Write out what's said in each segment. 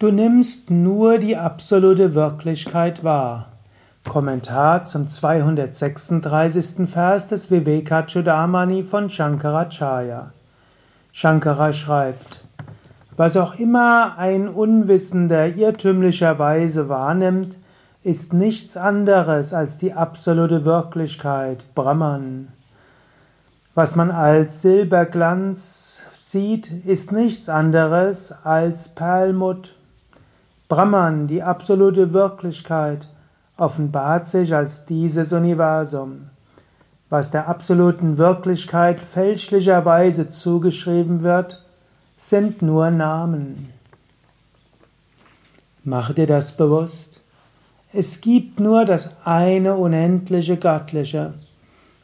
Du nimmst nur die absolute Wirklichkeit wahr. Kommentar zum 236. Vers des Vivekachudamani von Shankaracharya. Shankara schreibt, was auch immer ein Unwissender irrtümlicherweise wahrnimmt, ist nichts anderes als die absolute Wirklichkeit, Brahman. Was man als Silberglanz sieht, ist nichts anderes als Perlmutt, Brahman, die absolute Wirklichkeit, offenbart sich als dieses Universum. Was der absoluten Wirklichkeit fälschlicherweise zugeschrieben wird, sind nur Namen. Mach dir das bewusst. Es gibt nur das eine unendliche Göttliche.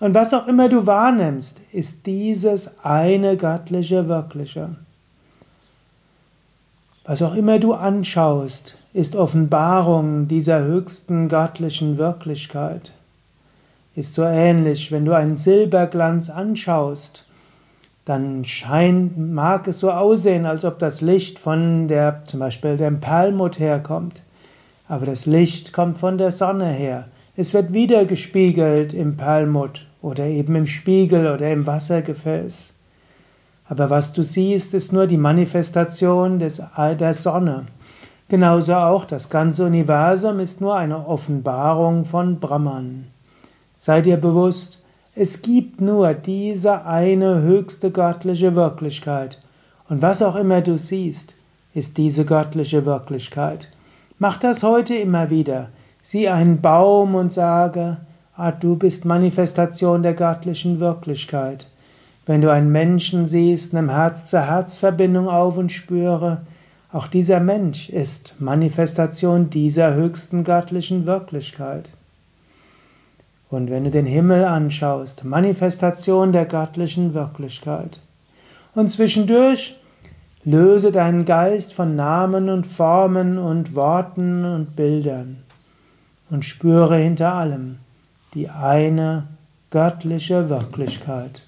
Und was auch immer du wahrnimmst, ist dieses eine Göttliche Wirkliche. Was auch immer du anschaust, ist Offenbarung dieser höchsten göttlichen Wirklichkeit. Ist so ähnlich, wenn du einen Silberglanz anschaust, dann scheint, mag es so aussehen, als ob das Licht von der, zum Beispiel dem Perlmutt herkommt. Aber das Licht kommt von der Sonne her. Es wird wieder gespiegelt im Perlmutt oder eben im Spiegel oder im Wassergefäß. Aber was du siehst, ist nur die Manifestation des, der Sonne. Genauso auch das ganze Universum ist nur eine Offenbarung von Brahman. Sei dir bewusst, es gibt nur diese eine höchste göttliche Wirklichkeit. Und was auch immer du siehst, ist diese göttliche Wirklichkeit. Mach das heute immer wieder. Sieh einen Baum und sage, ah, du bist Manifestation der göttlichen Wirklichkeit. Wenn du einen Menschen siehst, nimm Herz-zu-Herz-Verbindung auf und spüre, auch dieser Mensch ist Manifestation dieser höchsten göttlichen Wirklichkeit. Und wenn du den Himmel anschaust, Manifestation der göttlichen Wirklichkeit. Und zwischendurch löse deinen Geist von Namen und Formen und Worten und Bildern und spüre hinter allem die eine göttliche Wirklichkeit.